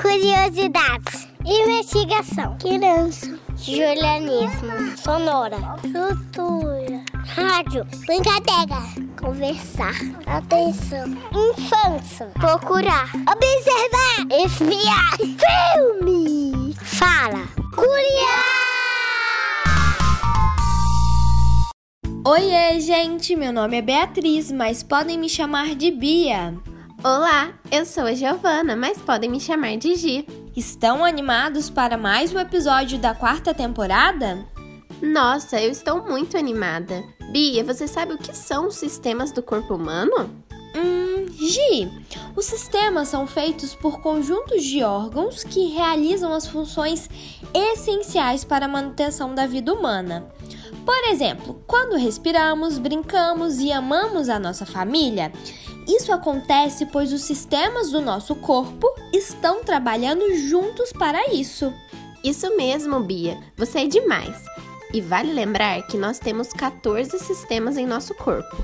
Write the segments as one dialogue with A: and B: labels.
A: Curiosidades. Investigação.
B: Criança.
A: Julianismo.
B: Sonora.
A: Cultura. Rádio. Brincadeira.
B: Conversar. Atenção.
A: Infância.
B: Procurar.
A: Observar.
B: Espiar.
A: Filme.
B: Fala.
A: Curiar.
C: Oiê, gente! Meu nome é Beatriz, mas podem me chamar de Bia.
D: Olá, eu sou a Giovana, mas podem me chamar de Gi.
C: Estão animados para mais um episódio da quarta temporada?
D: Nossa, eu estou muito animada. Bia, você sabe o que são os sistemas do corpo humano?
C: Hum, Gi, os sistemas são feitos por conjuntos de órgãos que realizam as funções essenciais para a manutenção da vida humana. Por exemplo, quando respiramos, brincamos e amamos a nossa família, isso acontece pois os sistemas do nosso corpo estão trabalhando juntos para isso.
D: Isso mesmo, Bia. Você é demais. E vale lembrar que nós temos 14 sistemas em nosso corpo.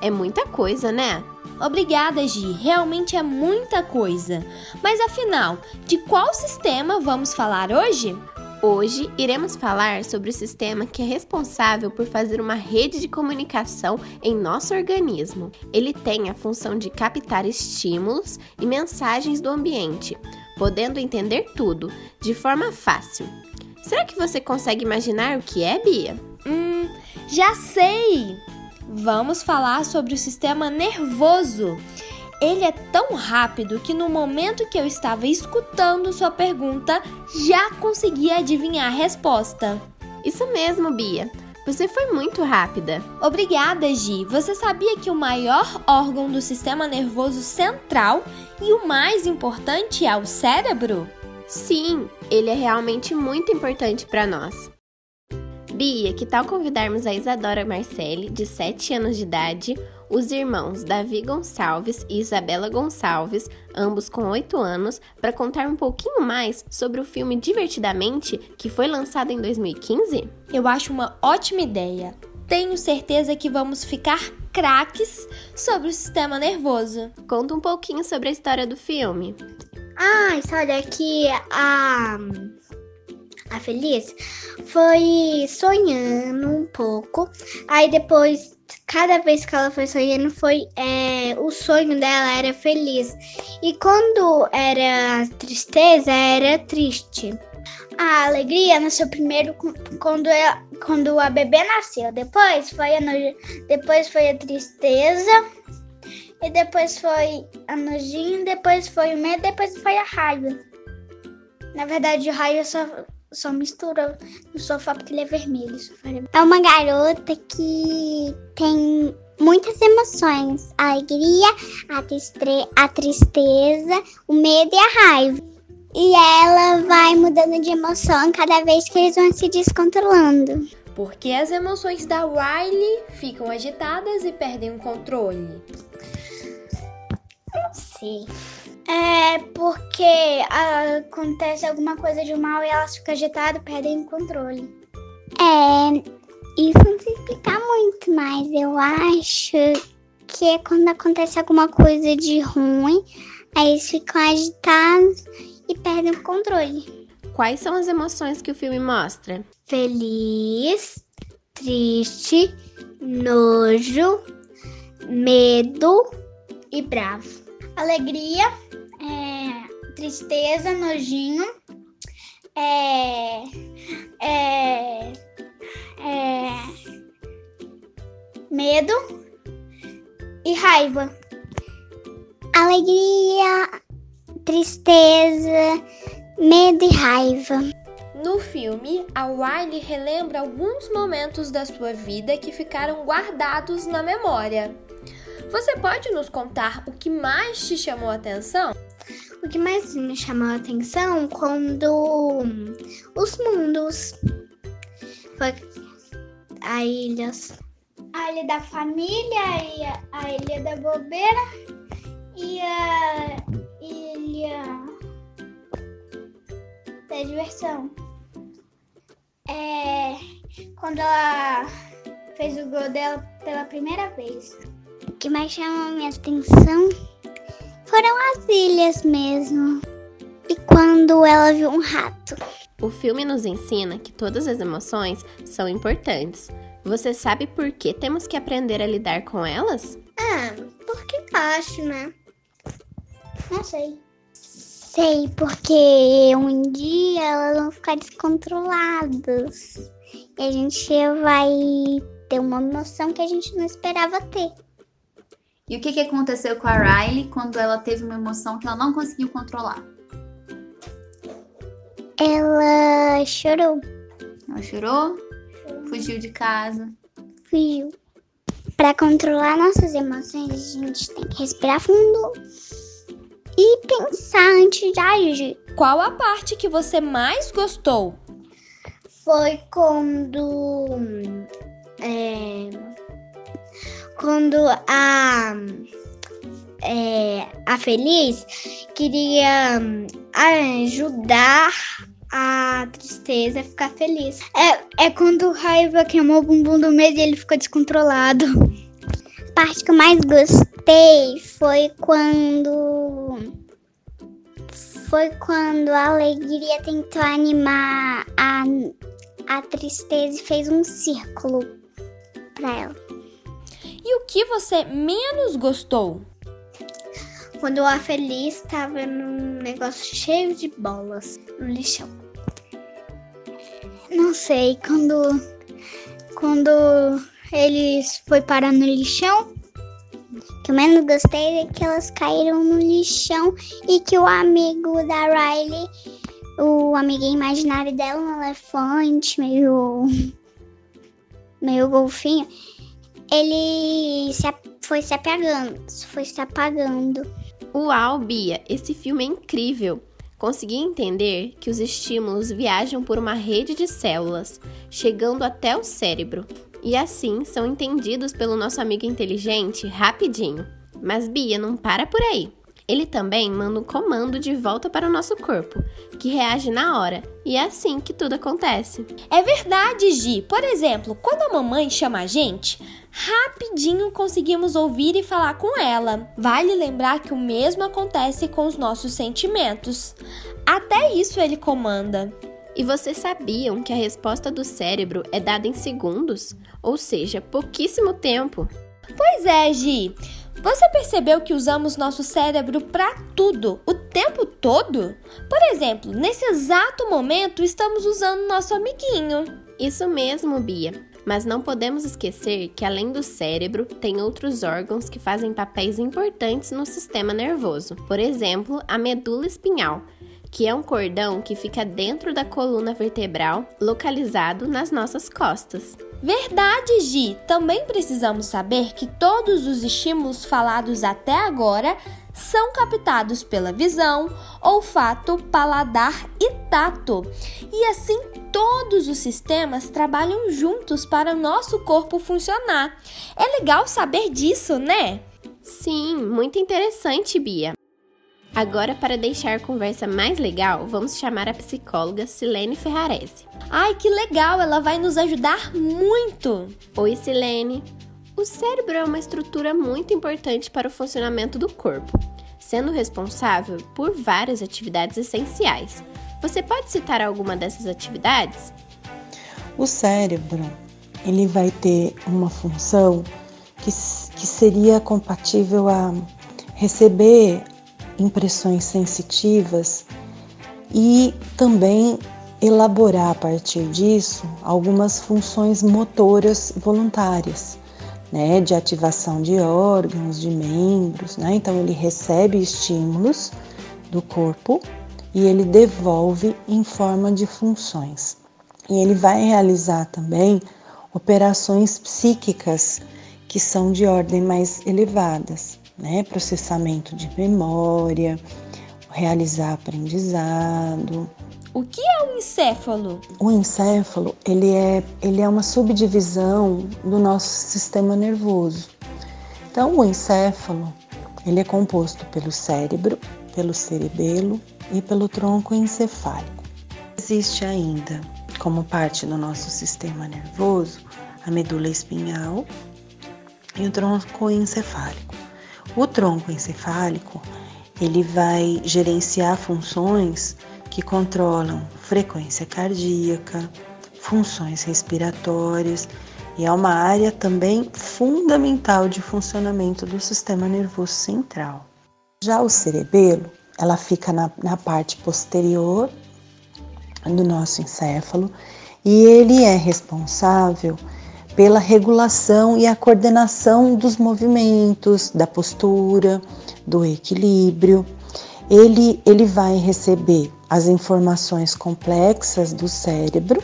D: É muita coisa, né?
C: Obrigada, Gi. Realmente é muita coisa. Mas afinal, de qual sistema vamos falar hoje?
D: Hoje iremos falar sobre o sistema que é responsável por fazer uma rede de comunicação em nosso organismo. Ele tem a função de captar estímulos e mensagens do ambiente, podendo entender tudo de forma fácil. Será que você consegue imaginar o que é, Bia?
C: Hum, já sei! Vamos falar sobre o sistema nervoso. Ele é tão rápido que no momento que eu estava escutando sua pergunta, já consegui adivinhar a resposta.
D: Isso mesmo, Bia. Você foi muito rápida.
C: Obrigada, Gi. Você sabia que o maior órgão do sistema nervoso central e o mais importante é o cérebro?
D: Sim, ele é realmente muito importante para nós. Bia, que tal convidarmos a Isadora Marcelli, de 7 anos de idade, os irmãos Davi Gonçalves e Isabela Gonçalves, ambos com 8 anos, para contar um pouquinho mais sobre o filme Divertidamente, que foi lançado em 2015?
C: Eu acho uma ótima ideia. Tenho certeza que vamos ficar craques sobre o sistema nervoso.
D: Conta um pouquinho sobre a história do filme.
B: Ah, a história é que a a Feliz foi sonhando um pouco. Aí depois, cada vez que ela foi sonhando, foi é, o sonho dela era feliz. E quando era tristeza, era triste. A alegria nasceu primeiro quando, ela, quando a bebê nasceu. Depois foi a, depois foi a tristeza. E depois foi a nojinho, depois foi o medo, depois foi a raiva. Na verdade, raiva só só mistura no sofá porque ele é vermelho.
A: É uma garota que tem muitas emoções: a alegria, a, tristre a tristeza, o medo e a raiva. E ela vai mudando de emoção cada vez que eles vão se descontrolando.
C: Porque as emoções da Riley ficam agitadas e perdem o controle.
A: Não sei.
B: É porque acontece alguma coisa de mal e elas ficam agitadas, perdem o controle.
A: É, isso não se explicar muito, mas eu acho que é quando acontece alguma coisa de ruim, aí eles ficam agitados e perdem o controle.
D: Quais são as emoções que o filme mostra?
B: Feliz, triste, nojo, medo e bravo. Alegria, tristeza, nojinho, é, é, é, medo e raiva.
A: Alegria, tristeza, medo e raiva.
C: No filme, a Wiley relembra alguns momentos da sua vida que ficaram guardados na memória. Você pode nos contar o que mais te chamou a atenção?
B: O que mais me chamou a atenção quando os mundos foi a ilha, a ilha da família e a ilha da bobeira e a ilha da diversão. É quando ela fez o gol dela pela primeira vez.
A: O que mais chamou minha atenção foram as ilhas mesmo. E quando ela viu um rato.
D: O filme nos ensina que todas as emoções são importantes. Você sabe por que temos que aprender a lidar com elas?
B: Ah, porque acho, né?
A: Não sei. Sei, porque um dia elas vão ficar descontroladas. E a gente vai ter uma emoção que a gente não esperava ter.
E: E o que, que aconteceu com a Riley quando ela teve uma emoção que ela não conseguiu controlar?
A: Ela chorou.
E: Ela chorou? Fugiu de casa?
A: Fugiu. Para controlar nossas emoções, a gente tem que respirar fundo e pensar antes de agir.
C: Qual a parte que você mais gostou?
B: Foi quando. É, quando a. É, a Feliz queria ajudar a tristeza a ficar feliz. É, é quando o raiva queimou o bumbum do medo e ele ficou descontrolado.
A: A parte que eu mais gostei foi quando. Foi quando a alegria tentou animar a, a tristeza e fez um círculo pra ela.
C: E o que você menos gostou?
B: Quando a Feliz estava num negócio cheio de bolas no lixão. Não sei, quando. Quando eles foi parar no lixão.
A: O que eu menos gostei é que elas caíram no lixão e que o amigo da Riley, o amiguinho imaginário dela, um elefante, meio. meio golfinho, ele se, foi se apagando, foi se apagando.
D: Uau, Bia, esse filme é incrível! Consegui entender que os estímulos viajam por uma rede de células, chegando até o cérebro, e assim são entendidos pelo nosso amigo inteligente rapidinho. Mas Bia não para por aí. Ele também manda um comando de volta para o nosso corpo, que reage na hora, e é assim que tudo acontece.
C: É verdade, Gi. Por exemplo, quando a mamãe chama a gente, rapidinho conseguimos ouvir e falar com ela. Vale lembrar que o mesmo acontece com os nossos sentimentos. Até isso ele comanda.
D: E vocês sabiam que a resposta do cérebro é dada em segundos? Ou seja, pouquíssimo tempo.
C: Pois é, Gi. Você percebeu que usamos nosso cérebro para tudo, o tempo todo? Por exemplo, nesse exato momento estamos usando nosso amiguinho.
D: Isso mesmo, Bia. Mas não podemos esquecer que, além do cérebro, tem outros órgãos que fazem papéis importantes no sistema nervoso. Por exemplo, a medula espinhal, que é um cordão que fica dentro da coluna vertebral, localizado nas nossas costas.
C: Verdade, Gi! Também precisamos saber que todos os estímulos falados até agora são captados pela visão, olfato, paladar e tato. E assim todos os sistemas trabalham juntos para o nosso corpo funcionar. É legal saber disso, né?
D: Sim, muito interessante, Bia. Agora, para deixar a conversa mais legal, vamos chamar a psicóloga Silene Ferrarese.
C: Ai, que legal! Ela vai nos ajudar muito!
D: Oi, Silene! O cérebro é uma estrutura muito importante para o funcionamento do corpo, sendo responsável por várias atividades essenciais. Você pode citar alguma dessas atividades?
F: O cérebro, ele vai ter uma função que, que seria compatível a receber impressões sensitivas e também elaborar a partir disso algumas funções motoras voluntárias, né, de ativação de órgãos, de membros, né? Então ele recebe estímulos do corpo e ele devolve em forma de funções. E ele vai realizar também operações psíquicas que são de ordem mais elevadas né? Processamento de memória, realizar aprendizado.
C: O que é o encéfalo?
F: O encéfalo, ele é, ele é uma subdivisão do nosso sistema nervoso. Então, o encéfalo, ele é composto pelo cérebro, pelo cerebelo e pelo tronco encefálico. Existe ainda, como parte do nosso sistema nervoso, a medula espinhal e o tronco encefálico. O tronco encefálico, ele vai gerenciar funções que controlam frequência cardíaca, funções respiratórias e é uma área também fundamental de funcionamento do sistema nervoso central. Já o cerebelo, ela fica na, na parte posterior do nosso encéfalo e ele é responsável pela regulação e a coordenação dos movimentos, da postura, do equilíbrio. Ele, ele vai receber as informações complexas do cérebro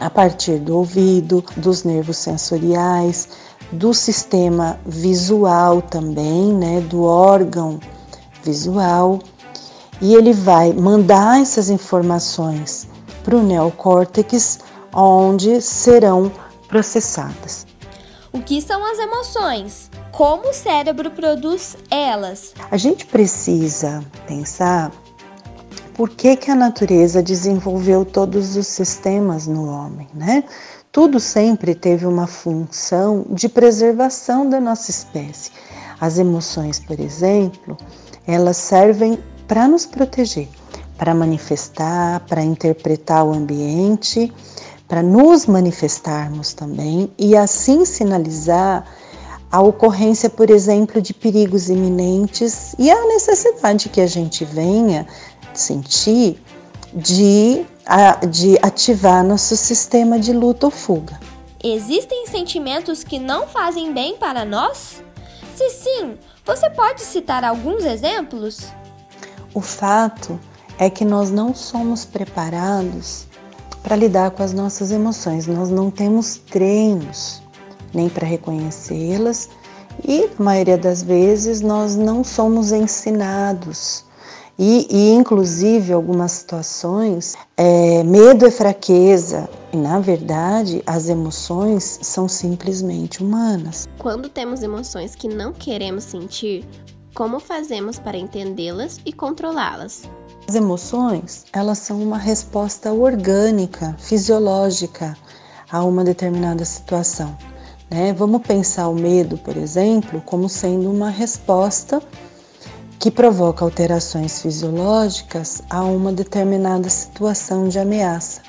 F: a partir do ouvido, dos nervos sensoriais, do sistema visual também, né, do órgão visual, e ele vai mandar essas informações para o neocórtex, onde serão processadas.
C: O que são as emoções? Como o cérebro produz elas?
F: A gente precisa pensar por que, que a natureza desenvolveu todos os sistemas no homem, né? Tudo sempre teve uma função de preservação da nossa espécie. As emoções, por exemplo, elas servem para nos proteger, para manifestar, para interpretar o ambiente, para nos manifestarmos também e assim sinalizar a ocorrência, por exemplo, de perigos iminentes e a necessidade que a gente venha sentir de, de ativar nosso sistema de luta ou fuga.
C: Existem sentimentos que não fazem bem para nós? Se sim, você pode citar alguns exemplos?
F: O fato é que nós não somos preparados para lidar com as nossas emoções, nós não temos treinos nem para reconhecê-las e, na maioria das vezes, nós não somos ensinados e, e inclusive, algumas situações, é, medo é fraqueza. E, na verdade, as emoções são simplesmente humanas.
D: Quando temos emoções que não queremos sentir, como fazemos para entendê-las e controlá-las?
F: As emoções, elas são uma resposta orgânica, fisiológica a uma determinada situação. Né? Vamos pensar o medo, por exemplo, como sendo uma resposta que provoca alterações fisiológicas a uma determinada situação de ameaça,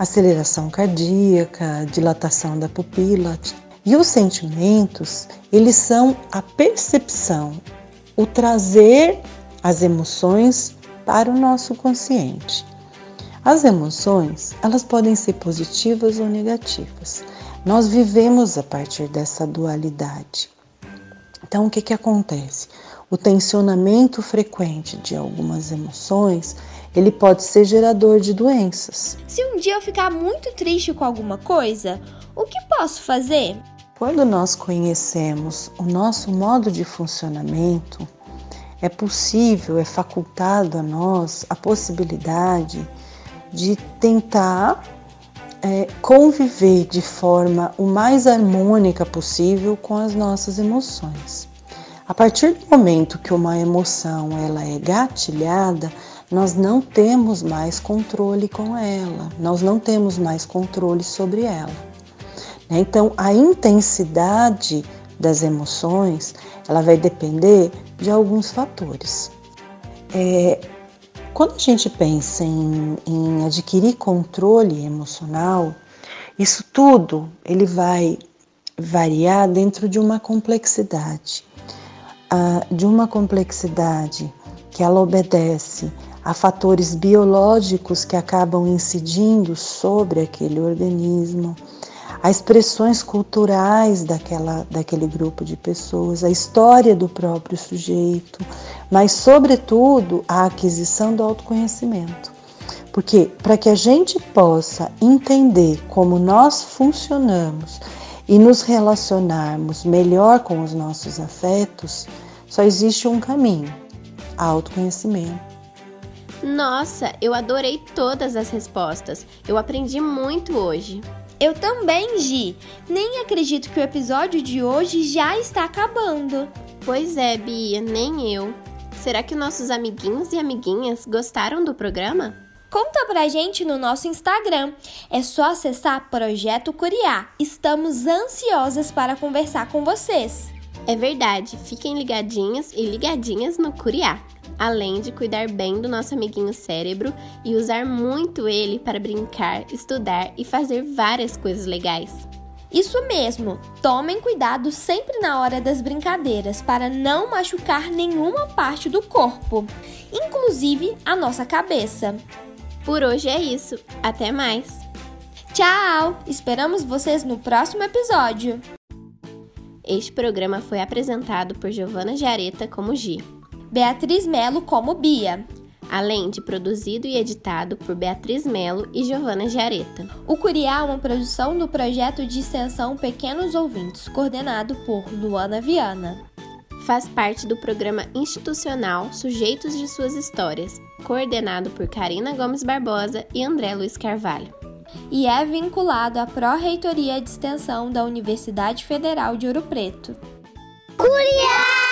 F: aceleração cardíaca, dilatação da pupila. E os sentimentos, eles são a percepção, o trazer as emoções para o nosso consciente. As emoções, elas podem ser positivas ou negativas. Nós vivemos a partir dessa dualidade. Então, o que, que acontece? o tensionamento frequente de algumas emoções, ele pode ser gerador de doenças.
C: Se um dia eu ficar muito triste com alguma coisa, o que posso fazer?
F: Quando nós conhecemos o nosso modo de funcionamento, é possível, é facultado a nós a possibilidade de tentar é, conviver de forma o mais harmônica possível com as nossas emoções. A partir do momento que uma emoção ela é gatilhada, nós não temos mais controle com ela, nós não temos mais controle sobre ela. Então, a intensidade das emoções ela vai depender de alguns fatores. É, quando a gente pensa em, em adquirir controle emocional, isso tudo ele vai variar dentro de uma complexidade de uma complexidade que ela obedece a fatores biológicos que acabam incidindo sobre aquele organismo, a expressões culturais daquela, daquele grupo de pessoas, a história do próprio sujeito, mas, sobretudo, a aquisição do autoconhecimento. Porque para que a gente possa entender como nós funcionamos e nos relacionarmos melhor com os nossos afetos, só existe um caminho: autoconhecimento.
D: Nossa, eu adorei todas as respostas. Eu aprendi muito hoje.
C: Eu também, Gi. Nem acredito que o episódio de hoje já está acabando.
D: Pois é, Bia, nem eu. Será que nossos amiguinhos e amiguinhas gostaram do programa?
C: Conta pra gente no nosso Instagram. É só acessar Projeto Curiar. Estamos ansiosas para conversar com vocês.
D: É verdade, fiquem ligadinhos e ligadinhas no Curiá, além de cuidar bem do nosso amiguinho cérebro e usar muito ele para brincar, estudar e fazer várias coisas legais.
C: Isso mesmo, tomem cuidado sempre na hora das brincadeiras para não machucar nenhuma parte do corpo, inclusive a nossa cabeça.
D: Por hoje é isso, até mais!
C: Tchau! Esperamos vocês no próximo episódio!
D: Este programa foi apresentado por Giovana Jareta como Gi,
C: Beatriz Melo como Bia,
D: além de produzido e editado por Beatriz Melo e Giovana Jareta.
C: O Curiá é uma produção do projeto de extensão Pequenos Ouvintes, coordenado por Luana Viana.
D: Faz parte do programa institucional Sujeitos de Suas Histórias, coordenado por Karina Gomes Barbosa e André Luiz Carvalho.
C: E é vinculado à Pró-Reitoria de Extensão da Universidade Federal de Ouro Preto.
A: Curiá!